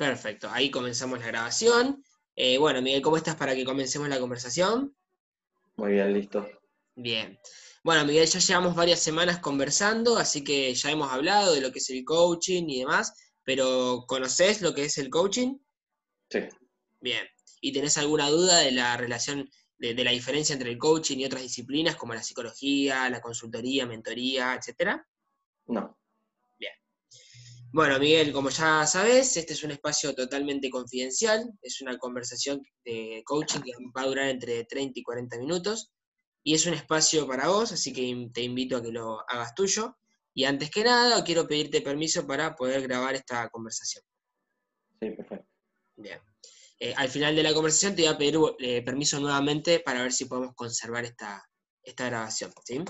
Perfecto, ahí comenzamos la grabación. Eh, bueno, Miguel, ¿cómo estás para que comencemos la conversación? Muy bien, listo. Bien. Bueno, Miguel, ya llevamos varias semanas conversando, así que ya hemos hablado de lo que es el coaching y demás, pero ¿conoces lo que es el coaching? Sí. Bien. ¿Y tenés alguna duda de la relación, de, de la diferencia entre el coaching y otras disciplinas como la psicología, la consultoría, mentoría, etcétera? No. Bueno, Miguel, como ya sabes, este es un espacio totalmente confidencial, es una conversación de coaching que va a durar entre 30 y 40 minutos, y es un espacio para vos, así que te invito a que lo hagas tuyo. Y antes que nada, quiero pedirte permiso para poder grabar esta conversación. Sí, perfecto. Bien. Eh, al final de la conversación te voy a pedir eh, permiso nuevamente para ver si podemos conservar esta, esta grabación, ¿sí?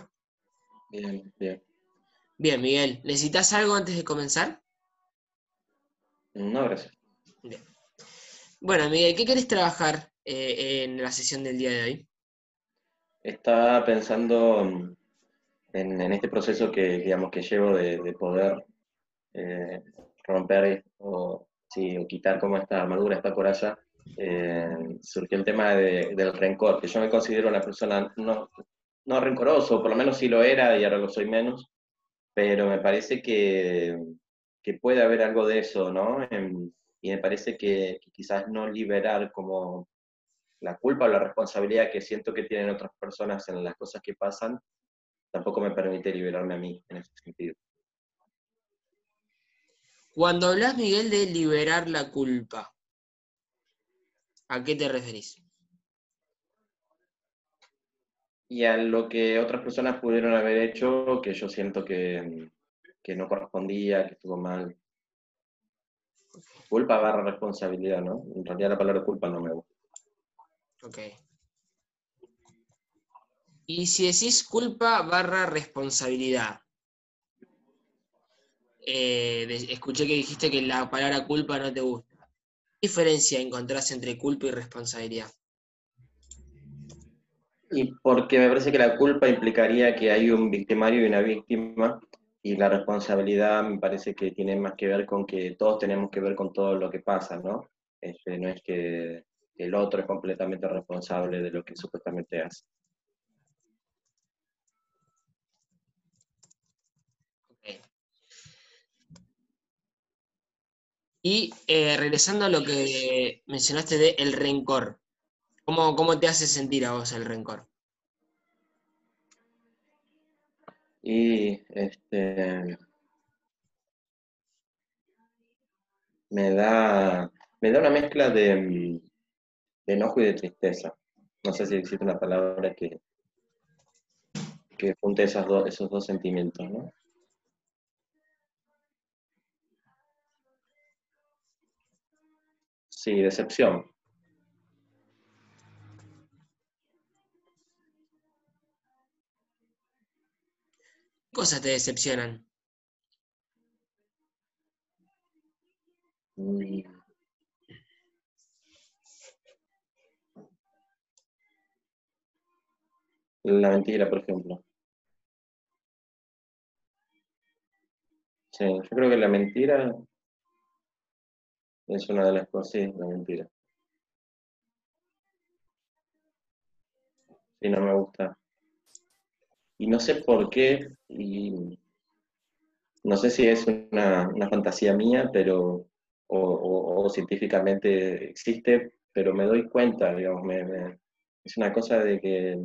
Bien, bien. Bien, Miguel, ¿necesitas algo antes de comenzar? No, gracias. Bien. Bueno, Miguel, ¿qué querés trabajar eh, en la sesión del día de hoy? Estaba pensando en, en este proceso que, digamos, que llevo de, de poder eh, romper o, sí, o quitar como esta armadura, esta coraza. Eh, surgió el tema de- del rencor, que yo me considero una persona no, no rencoroso, por lo menos sí lo era y ahora lo soy menos, pero me parece que, que puede haber algo de eso, ¿no? Em, y me parece que, que quizás no liberar como la culpa o la responsabilidad que siento que tienen otras personas en las cosas que pasan, tampoco me permite liberarme a mí en ese sentido. Cuando hablas, Miguel, de liberar la culpa, ¿a qué te referís? Y a lo que otras personas pudieron haber hecho, que yo siento que, que no correspondía, que estuvo mal. Culpa barra responsabilidad, ¿no? En realidad la palabra culpa no me gusta. Ok. Y si decís culpa barra responsabilidad, eh, escuché que dijiste que la palabra culpa no te gusta. ¿Qué diferencia encontrás entre culpa y responsabilidad? Y porque me parece que la culpa implicaría que hay un victimario y una víctima, y la responsabilidad me parece que tiene más que ver con que todos tenemos que ver con todo lo que pasa, ¿no? Este, no es que el otro es completamente responsable de lo que supuestamente hace. Y eh, regresando a lo que mencionaste de el rencor, ¿cómo, cómo te hace sentir a vos el rencor? Y este, me da, me da una mezcla de, de enojo y de tristeza. No sé si existe una palabra que, que junte esas dos, esos dos sentimientos, ¿no? Sí, decepción. Cosas te decepcionan? La mentira, por ejemplo. Sí, yo creo que la mentira es una de las cosas, sí, la mentira. Sí, no me gusta. Y no sé por qué, y no sé si es una, una fantasía mía, pero, o, científicamente existe, pero me doy cuenta, digamos, me- me- es una cosa de que,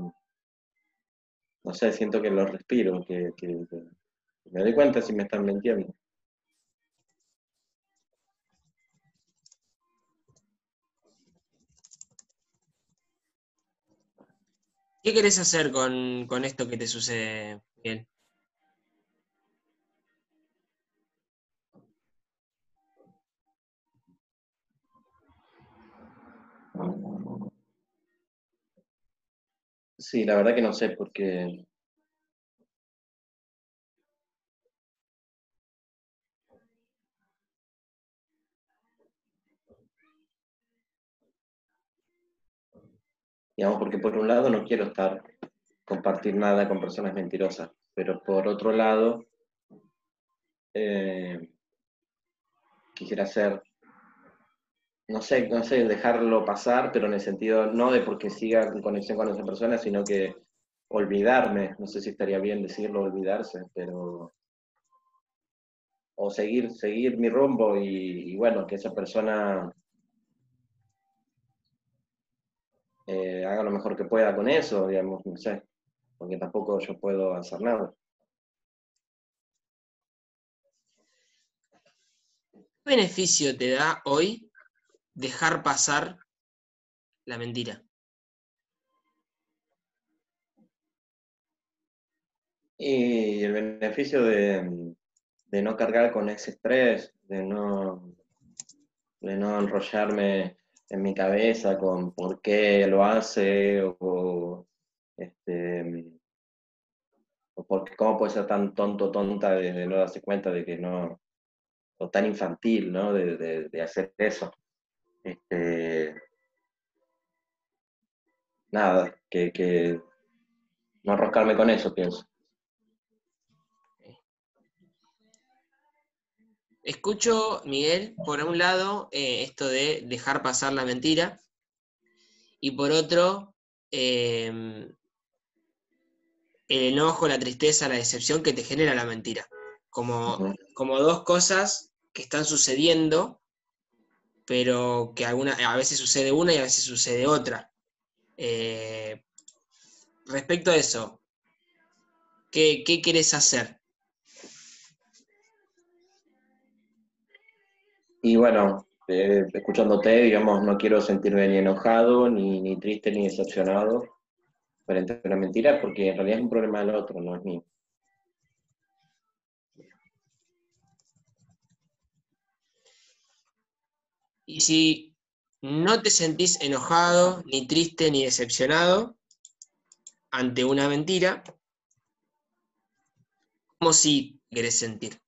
no sé, siento que lo respiro, que- que me doy cuenta si me están mintiendo. ¿Qué querés hacer con, con esto que te sucede, Miguel? Sí, la verdad que no sé, porque digamos, porque por un lado no quiero estar, compartir nada con personas mentirosas, pero por otro lado, eh, quisiera ser no sé, no sé, dejarlo pasar, pero en el sentido no de porque siga conexión con esa persona, sino que olvidarme, no sé si estaría bien decirlo, olvidarse, pero o seguir, seguir mi rumbo y, bueno, que esa persona eh, haga lo mejor que pueda con eso, digamos, no sé, porque tampoco yo puedo hacer nada. ¿Qué beneficio te da hoy dejar pasar la mentira? Y el beneficio de, no cargar con ese estrés, de no, de no enrollarme en mi cabeza con por qué lo hace o, este, o cómo puede ser tan tonto, tonta de, no darse cuenta de que no, o tan infantil, ¿no? De, hacer eso. Este, nada, que, que no arroscarme con eso, pienso. Escucho, Miguel, por un lado, eh, esto de dejar pasar la mentira, y por otro, em, el enojo, la tristeza, la decepción que te genera la mentira. Como, como dos cosas que están sucediendo, pero que alguna, a veces sucede una y a veces sucede otra. Eh, respecto a eso, ¿qué, qué quieres hacer? Y bueno, eh, escuchándote, digamos, no quiero sentirme ni enojado, ni, ni triste, ni decepcionado frente a una mentira, porque en realidad es un problema del otro, no es mío. Y si no te sentís enojado, ni triste, ni decepcionado ante una mentira, ¿cómo si querés sentir?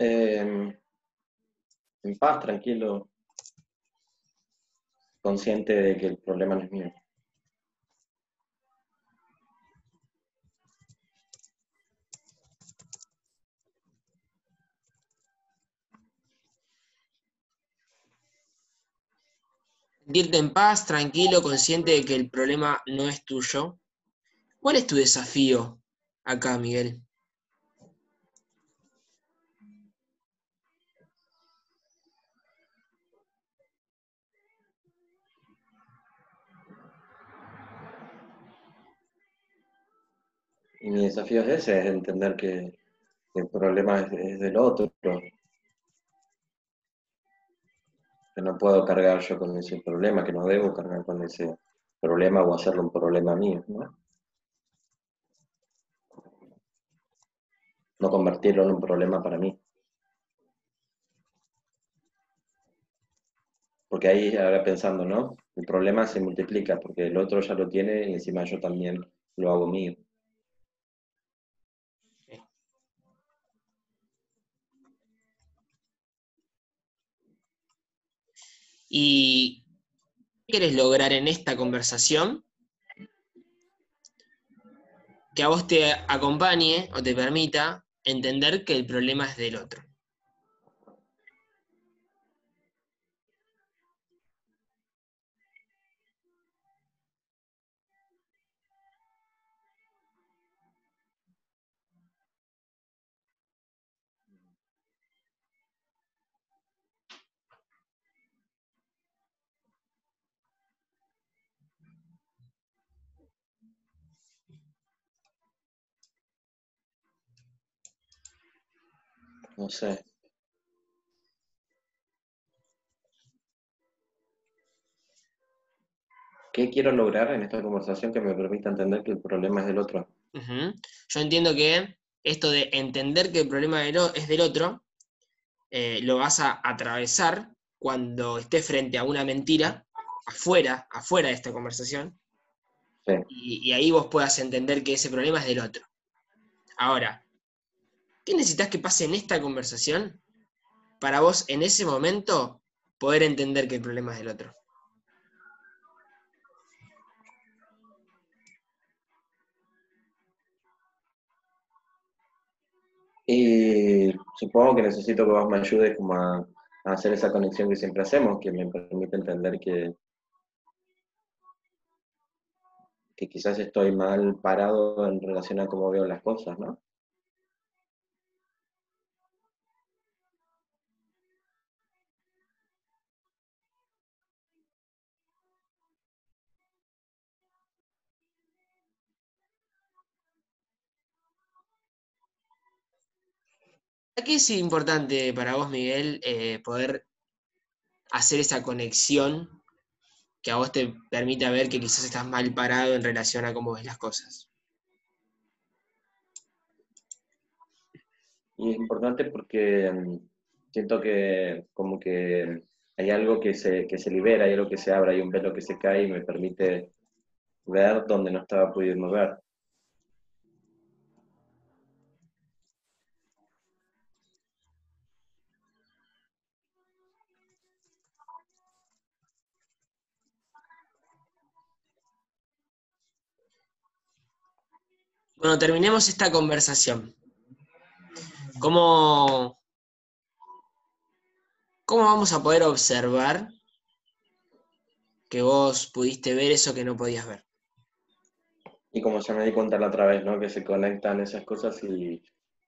Em, en paz, tranquilo, consciente de que el problema no es mío. Sentirte en paz, tranquilo, consciente de que el problema no es tuyo. ¿Cuál es tu desafío acá, Miguel? Y mi desafío es ese, es entender que, el problema es, del otro. Que no puedo cargar yo con ese problema, que no debo cargar con ese problema o hacerlo un problema mío, ¿no? No convertirlo en un problema para mí. Porque ahí ahora pensando, ¿no? El problema se multiplica porque el otro ya lo tiene y encima yo también lo hago mío. ¿Y qué quieres lograr en esta conversación? Que a vos te acompañe o te permita entender que el problema es del otro. No sé. ¿Qué quiero lograr en esta conversación que me permita entender que el problema es del otro? Yo entiendo que esto de entender que el problema es del otro, eh, lo vas a atravesar cuando estés frente a una mentira, afuera, afuera de esta conversación, y, y, ahí vos puedas entender que ese problema es del otro. Ahora, ¿Qué necesitas que pase en esta conversación para vos en ese momento poder entender que el problema es del otro? Y supongo que necesito que vos me ayudes como a, hacer esa conexión que siempre hacemos, que me permite entender que, que quizás estoy mal parado en relación a cómo veo las cosas, ¿no? Aquí es importante para vos, Miguel, eh, poder hacer esa conexión que a vos te permita ver que quizás estás mal parado en relación a cómo ves las cosas. Y es importante porque mm, siento que como que hay algo que se, que se libera, hay algo que se abre, hay un velo que se cae y me permite ver donde no estaba pudiendo ver. Bueno, terminemos esta conversación. ¿Cómo, ¿Cómo vamos a poder observar que vos pudiste ver eso que no podías ver? Y como ya me di cuenta la otra vez, ¿no? Que se conectan esas cosas y,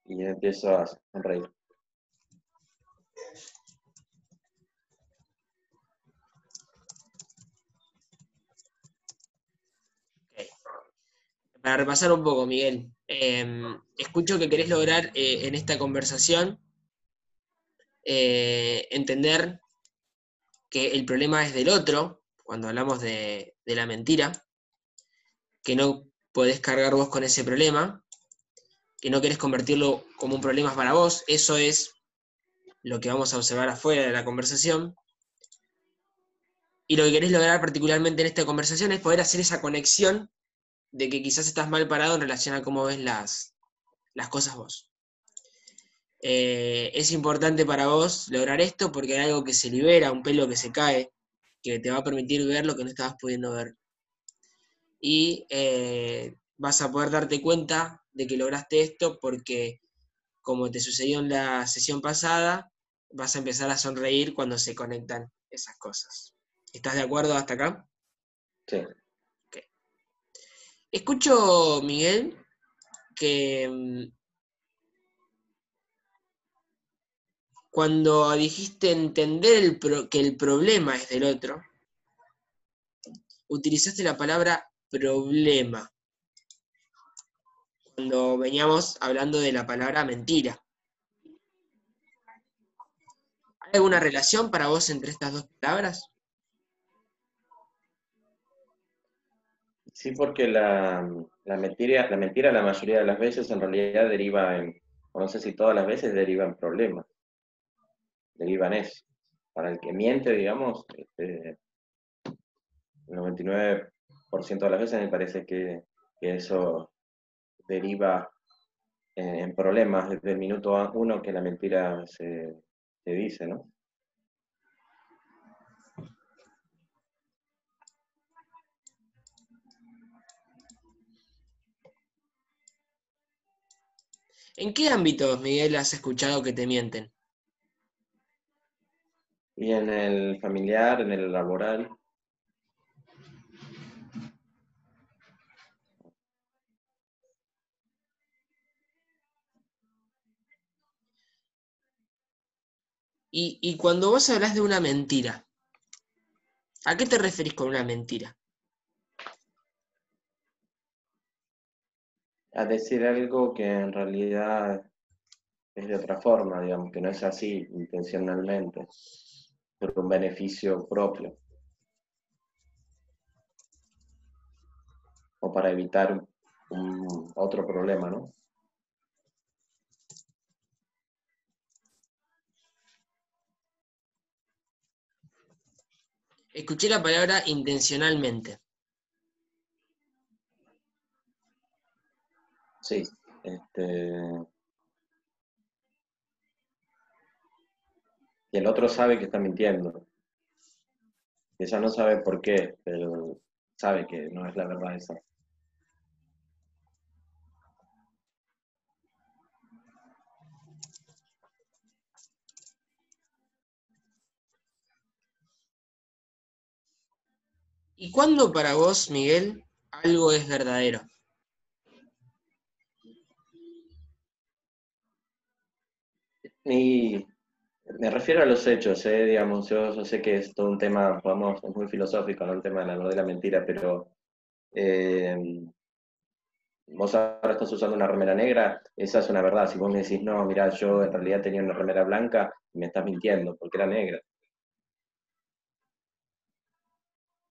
y empiezo a sonreír. Para repasar un poco, Miguel, em, escucho que querés lograr eh, en esta conversación eh, entender que el problema es del otro, cuando hablamos de, de la mentira, que no podés cargar vos con ese problema, que no querés convertirlo como un problema para vos, eso es lo que vamos a observar afuera de la conversación. Y lo que querés lograr particularmente en esta conversación es poder hacer esa conexión de que quizás estás mal parado en relación a cómo ves las, las cosas vos. Eh, es importante para vos lograr esto porque hay algo que se libera, un pelo que se cae, que te va a permitir ver lo que no estabas pudiendo ver. Y eh, vas a poder darte cuenta de que lograste esto porque, como te sucedió en la sesión pasada, vas a empezar a sonreír cuando se conectan esas cosas. ¿Estás de acuerdo hasta acá? Sí. Escucho, Miguel, que mm, cuando dijiste entender que el problema es del otro, utilizaste la palabra problema. Cuando veníamos hablando de la palabra mentira. ¿Hay alguna relación para vos entre estas dos palabras? Sí, porque la, mentira, la mentira la mayoría de las veces en realidad deriva en, o no sé si todas las veces deriva en problemas, deriva en eso. Para el que miente, digamos, este, el 99% de las veces me parece que, eso deriva en, problemas desde el minuto uno que la mentira se, se dice, ¿no? ¿En qué ámbitos, Miguel, has escuchado que te mienten? Y en el familiar, en el laboral. Y, y, cuando vos hablas de una mentira, ¿a qué te referís con una mentira? A decir algo que en realidad es de otra forma, digamos, que no es así intencionalmente, por un beneficio propio. O para evitar un, otro problema, ¿no? Escuché la palabra intencionalmente. Sí, este... Y el otro sabe que está mintiendo. Ella no sabe por qué, pero sabe que no es la verdad esa. ¿Y cuándo para vos, Miguel, algo es verdadero? Y me refiero a los hechos, ¿eh? digamos, yo, sé que es todo un tema, vamos, es muy filosófico, ¿no? El tema de la, la mentira, pero eh, vos ahora estás usando una remera negra, esa es una verdad. Si vos me decís, no, mira, yo en realidad tenía una remera blanca, me estás mintiendo, porque era negra.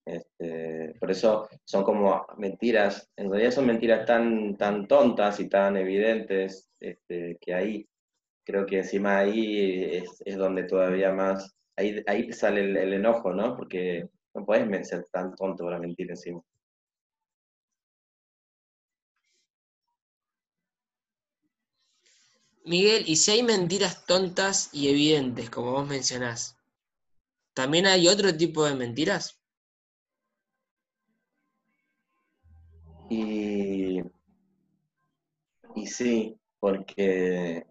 Este, por eso son como mentiras, en realidad son mentiras tan, tan tontas y tan evidentes este, que ahí creo que encima ahí es, donde todavía más, ahí, ahí sale el, enojo, ¿no? Porque no puedes ser tan tonto para mentir encima. Miguel, y si hay mentiras tontas y evidentes, como vos mencionás, ¿también hay otro tipo de mentiras? Y, y sí, porque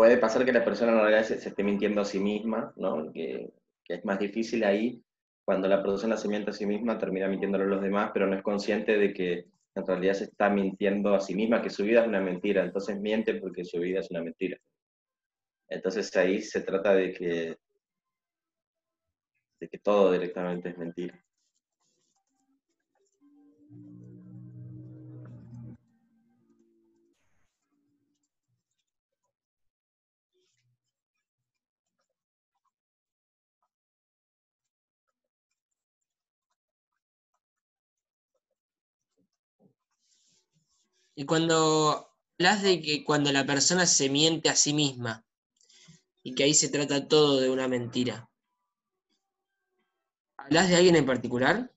puede pasar que la persona en realidad se, esté mintiendo a sí misma, ¿no? Que, es más difícil ahí cuando la persona se miente a sí misma, termina mintiéndolo a los demás, pero no es consciente de que en realidad se está mintiendo a sí misma, que su vida es una mentira, entonces miente porque su vida es una mentira. Entonces ahí se trata de que, de que todo directamente es mentira. Y cuando hablas de que cuando la persona se miente a sí misma y que ahí se trata todo de una mentira, ¿hablas de alguien en particular?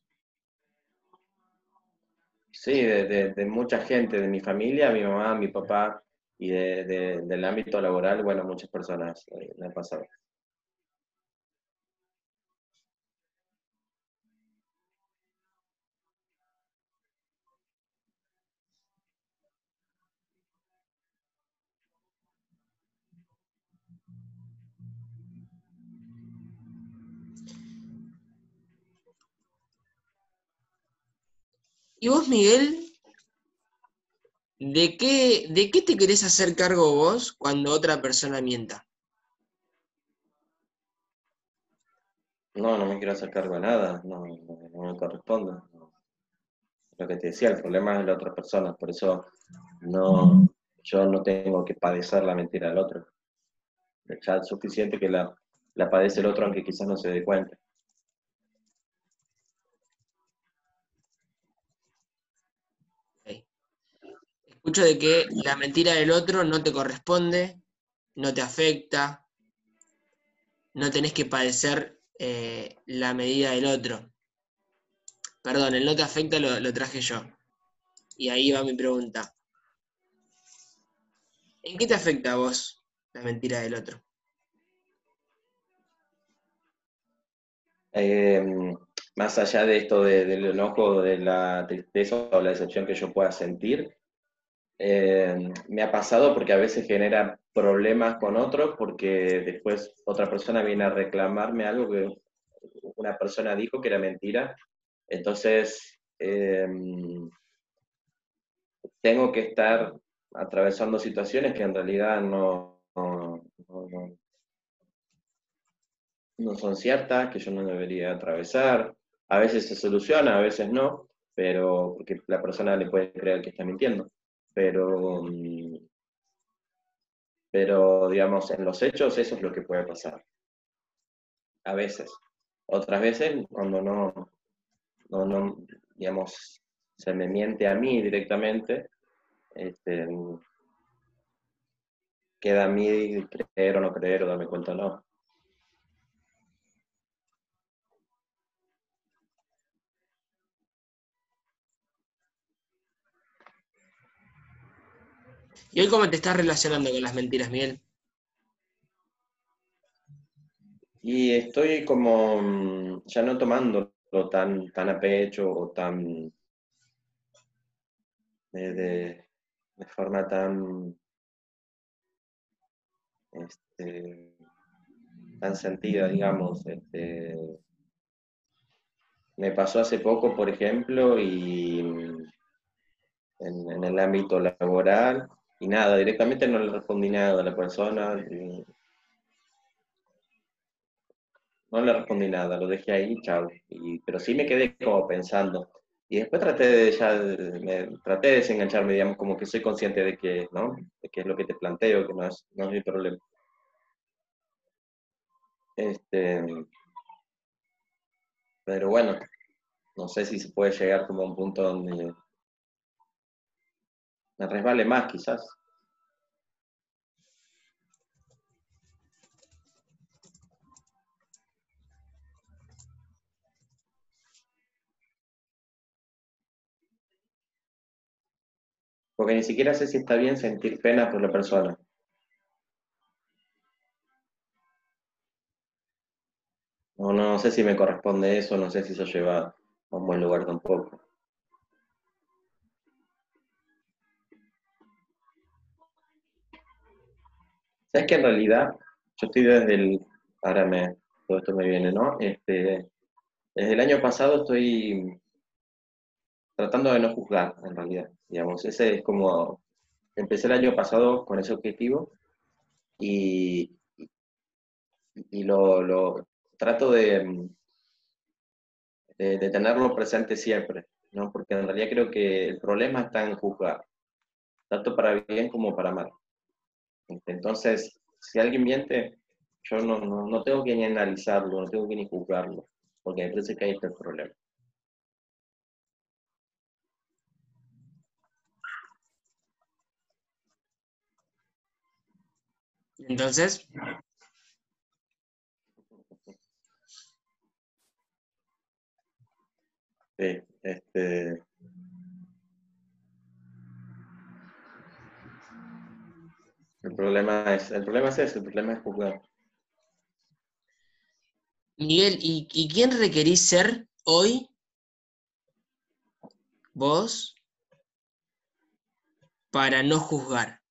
Sí, de, mucha gente, de mi familia, mi mamá, mi papá y del ámbito laboral, bueno, muchas personas eh, me han pasado. ¿Y vos, Miguel, de qué, de qué te querés hacer cargo vos cuando otra persona mienta? No, no me quiero hacer cargo de nada, no, me corresponde. Lo que te decía, el problema es la otra persona, por eso no, yo no tengo que padecer la mentira del otro. Ya es suficiente que la, la padece el otro, aunque quizás no se dé cuenta. Escucho de que la mentira del otro no te corresponde, no te afecta, no tenés que padecer eh, la medida del otro. Perdón, el no te afecta lo, traje yo. Y ahí va mi pregunta. ¿En qué te afecta a vos la mentira del otro? Em, más allá de esto del enojo, de la tristeza o la decepción que yo pueda sentir, eh, me ha pasado porque a veces genera problemas con otros porque después otra persona viene a reclamarme algo que una persona dijo que era mentira. Entonces, eh, tengo que estar atravesando situaciones que en realidad no, no, son ciertas, que yo no debería atravesar. A veces se soluciona, a veces no, pero porque la persona le puede creer que está mintiendo pero, pero digamos, en los hechos eso es lo que puede pasar. A veces. Otras veces, cuando no, no, no digamos, se me miente a mí directamente, este, queda a mí creer o no creer o darme cuenta o no. ¿Y hoy cómo te estás relacionando con las mentiras, Miguel? Y estoy como mm, ya no tomándolo tan, tan a pecho o tan de, forma tan este, tan sentida, digamos. Este, me pasó hace poco, por ejemplo, y en, el ámbito laboral, y nada, directamente no le respondí nada a la persona. no le respondí nada, lo dejé ahí, chao. pero sí me quedé como pensando. Y después traté de ya, me, traté de desengancharme, digamos, como que soy consciente de que, ¿no? De que es lo que te planteo, que no es, no es mi problema. Este, pero bueno, no sé si se puede llegar como a un punto donde me resbale más quizás. Porque ni siquiera sé si está bien sentir pena por la persona. No, no sé si me corresponde eso, no sé si eso lleva a un buen lugar tampoco. ¿Sabes que en realidad yo estoy desde el, ahora me, todo esto me viene, ¿no? Este, desde el año pasado estoy tratando de no juzgar, en realidad, digamos, ese es como, empecé el año pasado con ese objetivo y, y lo, trato de, de, tenerlo presente siempre, ¿no? Porque en realidad creo que el problema está en juzgar, tanto para bien como para mal. Entonces, si alguien miente, yo no, no, tengo que ni analizarlo, no tengo que ni juzgarlo, porque me parece que ahí está el problema. Entonces, Sí, este. El problema es, el problema es ese, el problema es jugar. Miguel, ¿y, ¿y quién requerís ser hoy? Vos para no juzgar.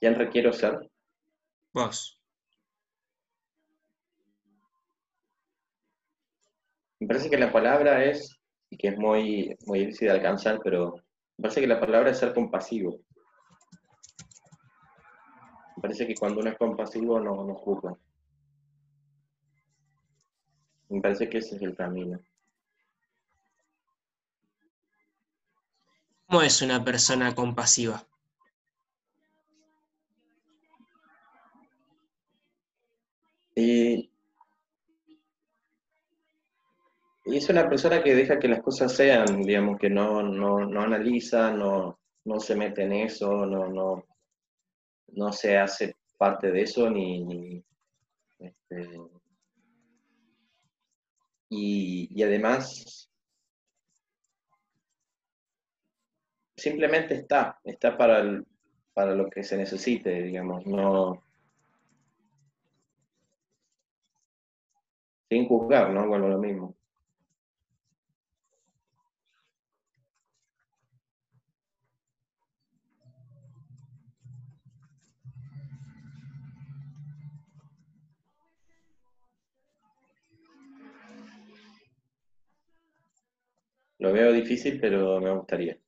¿Quién requiero ser? Vos. Me parece que la palabra es, y que es muy, muy difícil de alcanzar, pero me parece que la palabra es ser compasivo. Parece que cuando uno es compasivo no, no juzga. Me parece que ese es el camino. ¿Cómo es una persona compasiva? Y es una persona que deja que las cosas sean, digamos, que no, no, analiza, no, se mete en eso, no, no, no se hace parte de eso, ni, este, y, además simplemente está, está para, para lo que se necesite, digamos, no sin juzgar, ¿no? Bueno, lo mismo. Lo veo difícil, pero me gustaría.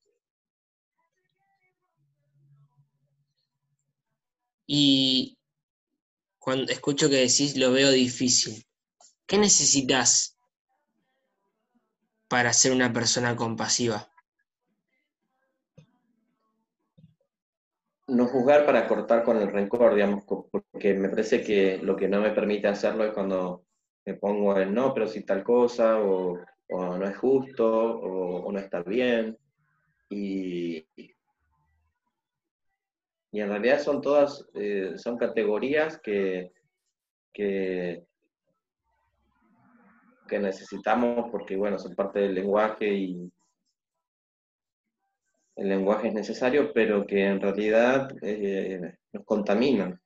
Y cuando escucho que decís lo veo difícil, ¿qué necesitas para ser una persona compasiva? No juzgar para cortar con el rencor, digamos, porque me parece que lo que no me permite hacerlo es cuando me pongo en no, pero si tal cosa, o o no es justo, o, no está bien. Y, y en realidad son todas, eh, son categorías que, que, necesitamos porque, bueno, son parte del lenguaje y el lenguaje es necesario, pero que en realidad eh, nos contaminan.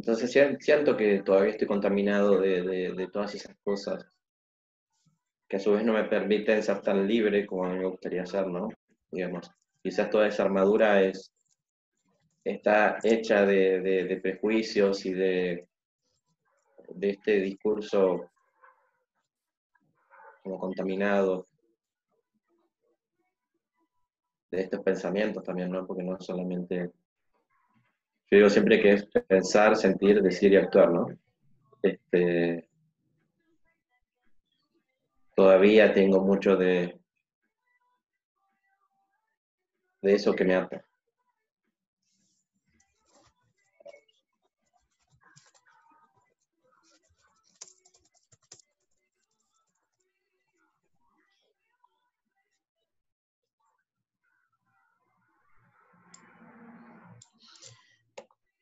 Entonces siento que todavía estoy contaminado de, todas esas cosas que a su vez no me permiten ser tan libre como a mí me gustaría ser, ¿no? Digamos, quizás toda esa armadura es, está hecha de, prejuicios y de, de este discurso como contaminado, de estos pensamientos también, ¿no? Porque no solamente... Yo digo siempre que es pensar, sentir, decir y actuar, ¿no? Este, todavía tengo mucho de, de eso que me ata.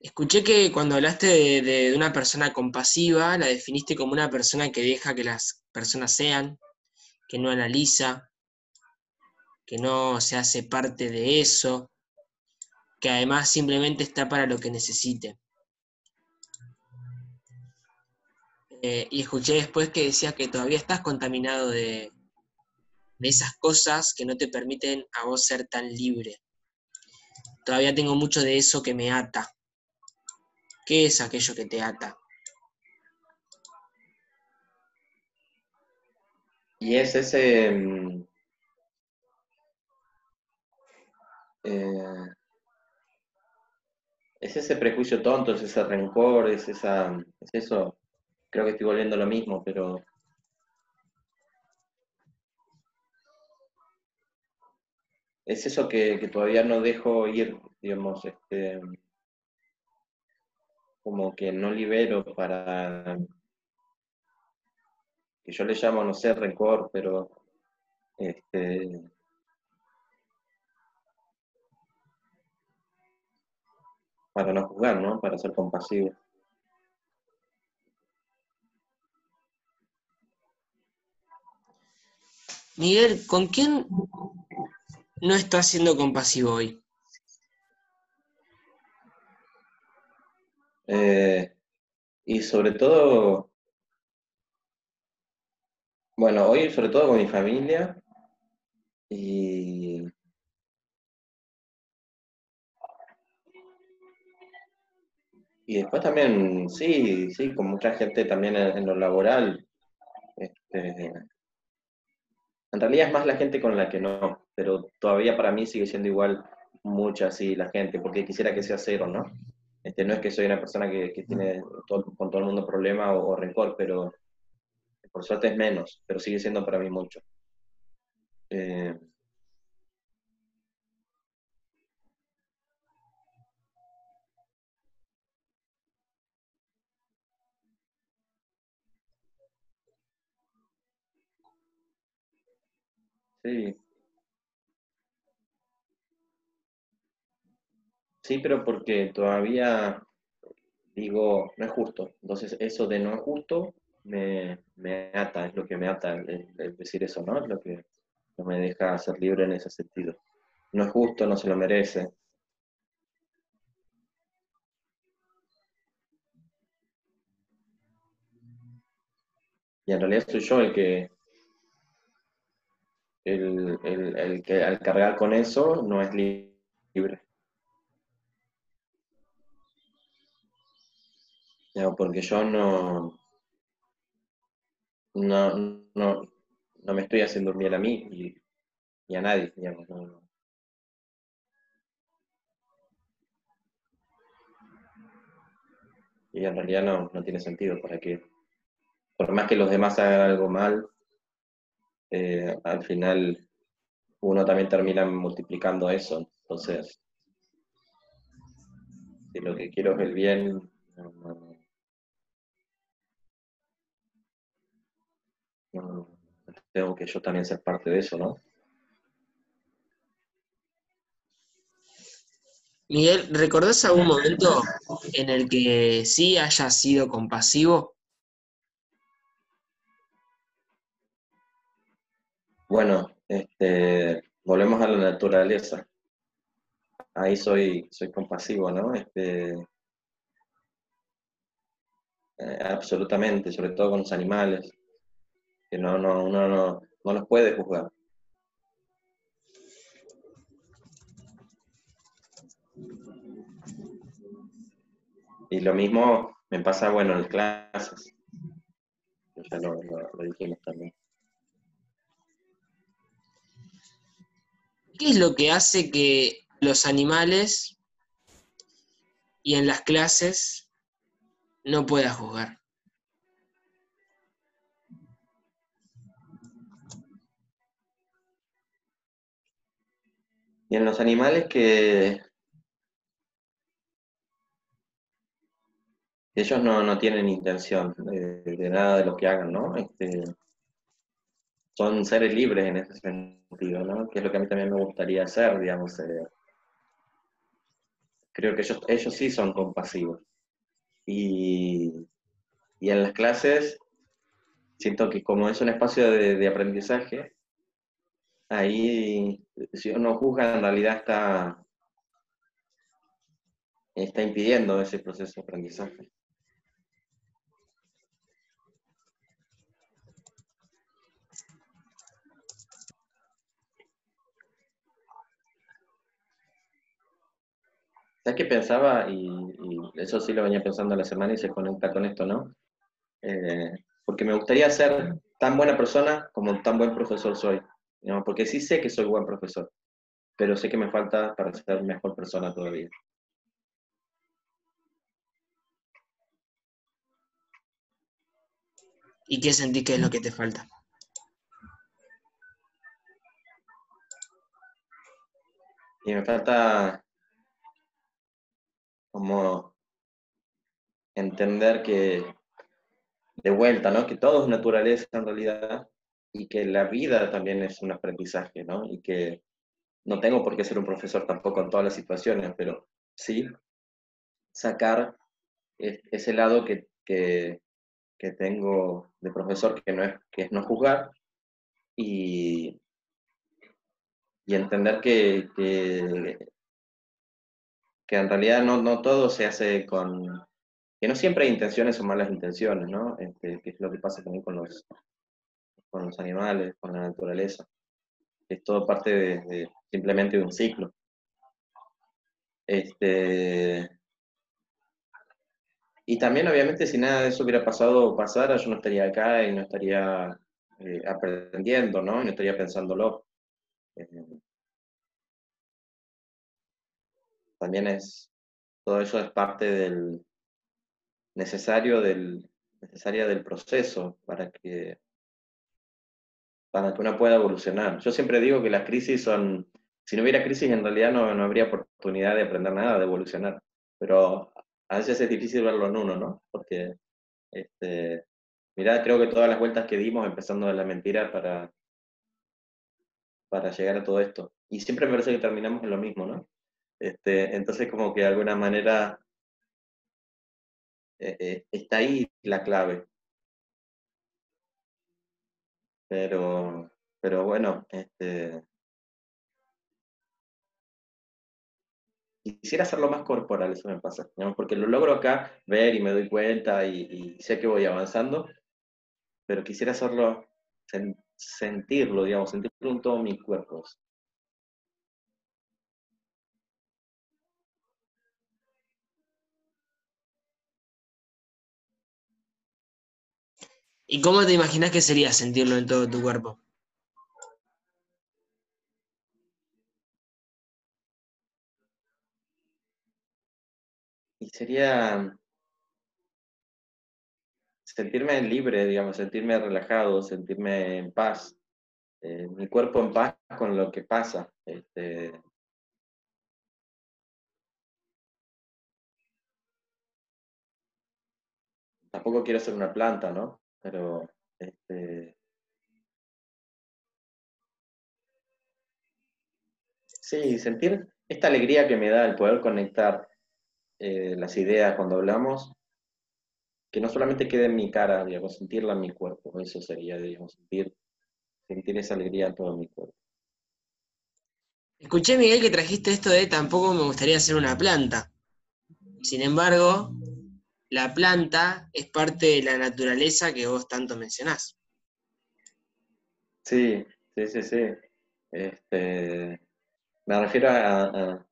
Escuché que cuando hablaste de, una persona compasiva, la definiste como una persona que deja que las personas sean, que no analiza, que no se hace parte de eso, que además simplemente está para lo que necesite. Eh, y escuché después que decías que todavía estás contaminado de, de esas cosas que no te permiten a vos ser tan libre. Todavía tengo mucho de eso que me ata. ¿Qué es aquello que te ata? Y es ese... Mm, eh, es ese prejuicio tonto, es ese rencor, es esa, es eso, creo que estoy volviendo lo mismo, pero es eso que, que, todavía no dejo ir, digamos, este, como que no libero para, que yo le llamo, no sé, rencor, pero este, para no juzgar, ¿no? Para ser compasivo. Miguel, ¿con quién no estás siendo compasivo hoy? Eh, y sobre todo, bueno, hoy sobre todo con mi familia y, y después también, sí, sí, con mucha gente también en, lo laboral. Este, en realidad es más la gente con la que no, pero todavía para mí sigue siendo igual mucha, sí, la gente, porque quisiera que sea cero, ¿no? Este, no es que soy una persona que, tiene con todo el mundo problema o, rencor, pero por suerte es menos, pero sigue siendo para mí mucho. Eh, sí. Sí, pero porque todavía digo, no es justo. Entonces, eso de no es justo me, ata, es lo que me ata el, decir eso, ¿no? Es lo que no me deja ser libre en ese sentido. No es justo, no se lo merece. Y en realidad soy yo el que, el, el que al cargar con eso no es libre. Porque yo no, no, no, me estoy haciendo bien a mí y, a nadie, digamos. Y en realidad no, no tiene sentido para que, por más que los demás hagan algo mal, eh, al final uno también termina multiplicando eso. Entonces, si lo que quiero es el bien, tengo que yo también ser parte de eso, ¿no? Miguel, ¿recordás algún momento en el que sí hayas sido compasivo? Bueno, este, volvemos a la naturaleza. Ahí soy, soy compasivo, ¿no? Este, eh, absolutamente, sobre todo con los animales que no, no, uno no, no los puede juzgar. Y lo mismo me pasa, bueno, en clases. ya lo, lo dijimos también. ¿Qué es lo que hace que los animales y en las clases no pueda juzgar? Y en los animales que ellos no, tienen intención de, nada de lo que hagan, ¿no? Este, son seres libres en ese sentido, ¿no? Que es lo que a mí también me gustaría hacer, digamos. Eh, creo que ellos, ellos sí son compasivos. Y, en las clases siento que como es un espacio de aprendizaje, ahí si uno juzga en realidad está, está impidiendo ese proceso de aprendizaje. ¿Sabes qué pensaba? Y, eso sí lo venía pensando la semana y se conecta con esto, ¿no? Eh, porque me gustaría ser tan buena persona como tan buen profesor soy. Porque sí sé que soy buen profesor, pero sé que me falta para ser mejor persona todavía. ¿Y qué sentí que es lo que te falta? Y me falta como entender que, de vuelta, ¿no? Que todo es naturaleza en realidad y que la vida también es un aprendizaje, ¿no? Y que no tengo por qué ser un profesor tampoco en todas las situaciones, pero sí sacar ese lado que, tengo de profesor que no es, que es no juzgar y, y entender que, que, en realidad no, no todo se hace con, que no siempre hay intenciones o malas intenciones, ¿no? Este, que es lo que pasa también con los, con los animales, con la naturaleza. Es todo parte de, simplemente de un ciclo. Este, y también, obviamente, si nada de eso hubiera pasado o pasara, yo no estaría acá y no estaría eh, aprendiendo, ¿no? no estaría pensándolo. Eh, también es, todo eso es parte del necesario del, necesaria del proceso para que para que uno pueda evolucionar. Yo siempre digo que las crisis son, si no hubiera crisis en realidad no, no habría oportunidad de aprender nada, de evolucionar, pero a veces es difícil verlo en uno, ¿no? Porque, este, mirá, creo que todas las vueltas que dimos empezando de la mentira para, para llegar a todo esto. Y siempre me parece que terminamos en lo mismo, ¿no? Este, entonces como que de alguna manera eh, eh, está ahí la clave. Pero, pero bueno, este, quisiera hacerlo más corporal, eso me pasa, porque lo logro acá ver y me doy cuenta y, sé que voy avanzando, pero quisiera hacerlo, sentirlo, digamos, sentirlo en todos mis cuerpos. ¿Y cómo te imaginas que sería sentirlo en todo tu cuerpo? Y sería sentirme libre, digamos, sentirme relajado, sentirme en paz, eh, mi cuerpo en paz con lo que pasa. Este, tampoco quiero ser una planta, ¿no? Pero, este, sí, sentir esta alegría que me da el poder conectar eh, las ideas cuando hablamos, que no solamente quede en mi cara, digamos, sentirla en mi cuerpo, eso sería, digamos, sentir, sentir esa alegría en todo mi cuerpo. Escuché, Miguel, que trajiste esto de tampoco me gustaría ser una planta. Sin embargo, la planta es parte de la naturaleza que vos tanto mencionás. Sí, sí, sí, sí. Este, me refiero a,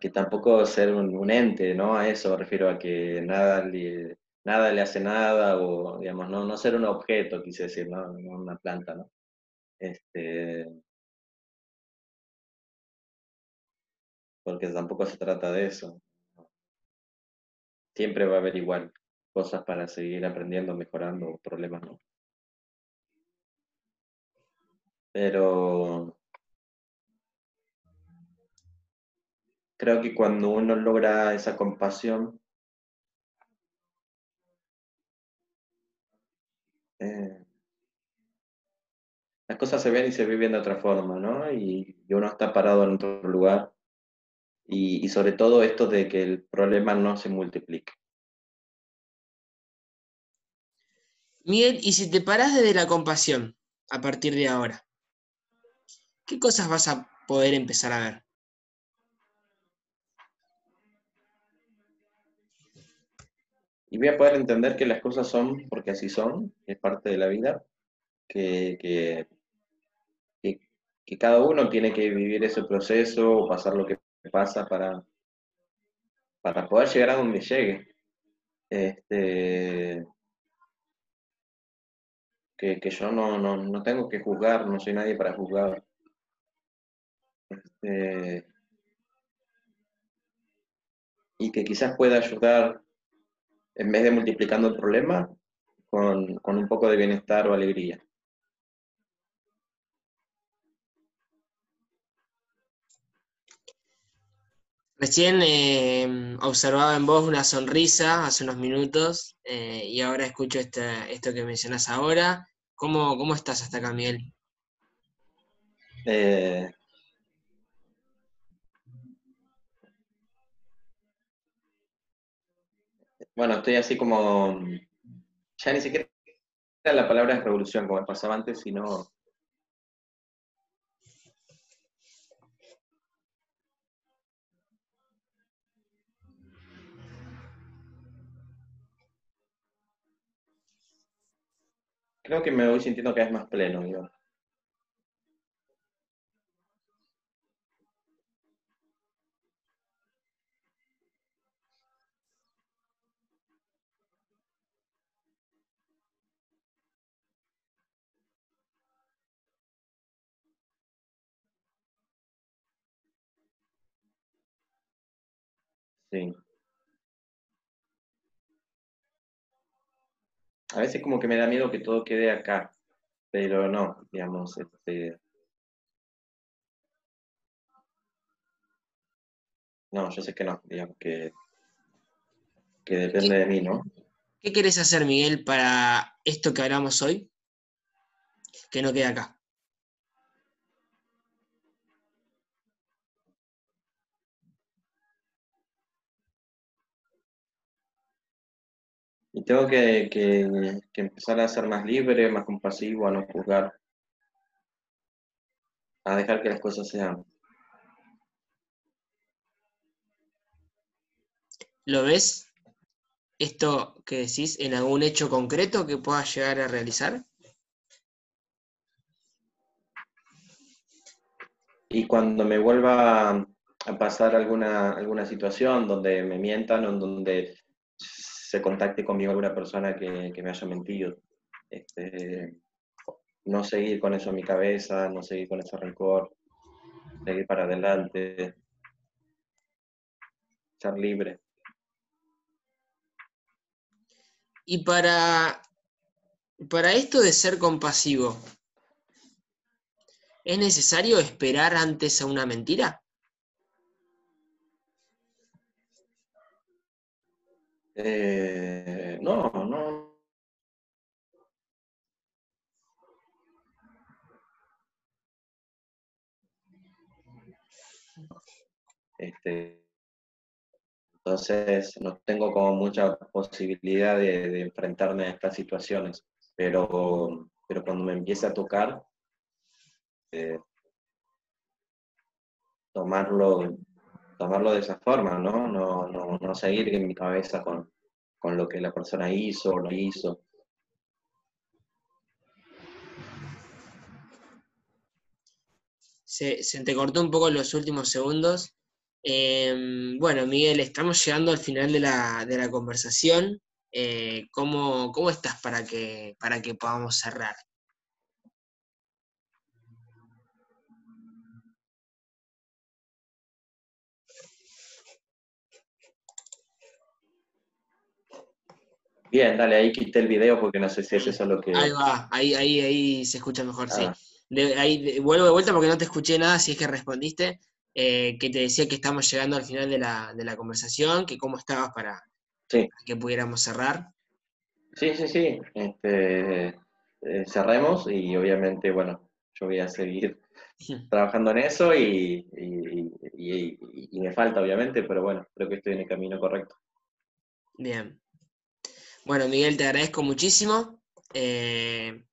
que tampoco ser un, ente, ¿no? A eso, me refiero a que nada nada le hace nada, o digamos, no, no ser un objeto, quise decir, ¿no? Una planta, ¿no? Este, porque tampoco se trata de eso. Siempre va a haber igual cosas para seguir aprendiendo, mejorando, problemas no. Pero creo que cuando uno logra esa compasión, eh, las cosas se ven y se viven de otra forma, ¿no? Y, uno está parado en otro lugar. Y, y, sobre todo esto de que el problema no se multiplique. Miguel, ¿y si te paras desde la compasión a partir de ahora? ¿Qué cosas vas a poder empezar a ver? Y voy a poder entender que las cosas son porque así son, es parte de la vida, que, que, que, cada uno tiene que vivir ese proceso o pasar lo que pasa para, para poder llegar a donde llegue. Este, que, que yo no, no, no, tengo que juzgar, no soy nadie para juzgar. Este, y que quizás pueda ayudar en vez de multiplicando el problema, con, un poco de bienestar o alegría. Recién eh, observaba en vos una sonrisa hace unos minutos eh, y ahora escucho este, esto que mencionas ahora. ¿Cómo, ¿Cómo, estás hasta acá, Miguel? Eh, Bueno, estoy así como, ya ni siquiera la palabra es revolución como pasaba antes, sino... Creo que me voy sintiendo cada vez más pleno, yo. A veces como que me da miedo que todo quede acá, pero no, digamos, este... No, yo sé que no, digamos que, que depende de mí, ¿no? ¿Qué querés hacer, Miguel, para esto que hablamos hoy? Que no quede acá. Y tengo que, empezar a ser más libre, más compasivo, a no juzgar, a dejar que las cosas sean. ¿Lo ves? ¿Esto que decís en algún hecho concreto que puedas llegar a realizar? Y cuando me vuelva a pasar alguna, alguna situación donde me mientan o donde se contacte conmigo alguna persona que, me haya mentido. Este, no seguir con eso en mi cabeza, no seguir con ese rencor, seguir para adelante, ser libre. Y para, para esto de ser compasivo, ¿es necesario esperar antes a una mentira? Eh, no, no. Este, entonces no tengo como mucha posibilidad de, enfrentarme a estas situaciones, pero, pero cuando me empiece a tocar, eh, tomarlo tomarlo de esa forma, ¿no? No, no, no seguir en mi cabeza con, lo que la persona hizo o no hizo. Se, te cortó un poco los últimos segundos. Em, bueno, Miguel, estamos llegando al final de la, conversación. eh, ¿cómo, ¿cómo, estás para que, para que podamos cerrar? Bien, dale, ahí quité el video porque no sé si es eso lo que... Ahí va, ahí, ahí, ahí se escucha mejor, sí. Ah. ahí vuelvo de vuelta porque no te escuché nada, si es que respondiste, eh, que te decía que estamos llegando al final de la, conversación, que cómo estabas para, que pudiéramos cerrar. Sí, sí, sí, este, eh, cerremos y obviamente, bueno, yo voy a seguir trabajando en eso y, y me falta obviamente, pero bueno, creo que estoy en el camino correcto. Bien, bueno, Miguel, te agradezco muchísimo. Eh,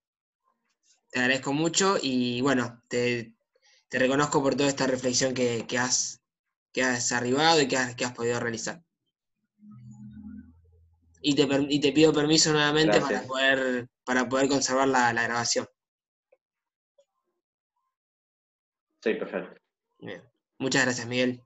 te agradezco mucho y bueno, te, reconozco por toda esta reflexión que, has, que has arribado y que has, podido realizar. Y te, te pido permiso nuevamente para poder, para poder conservar la, grabación. Sí, perfecto. Muchas gracias, Miguel.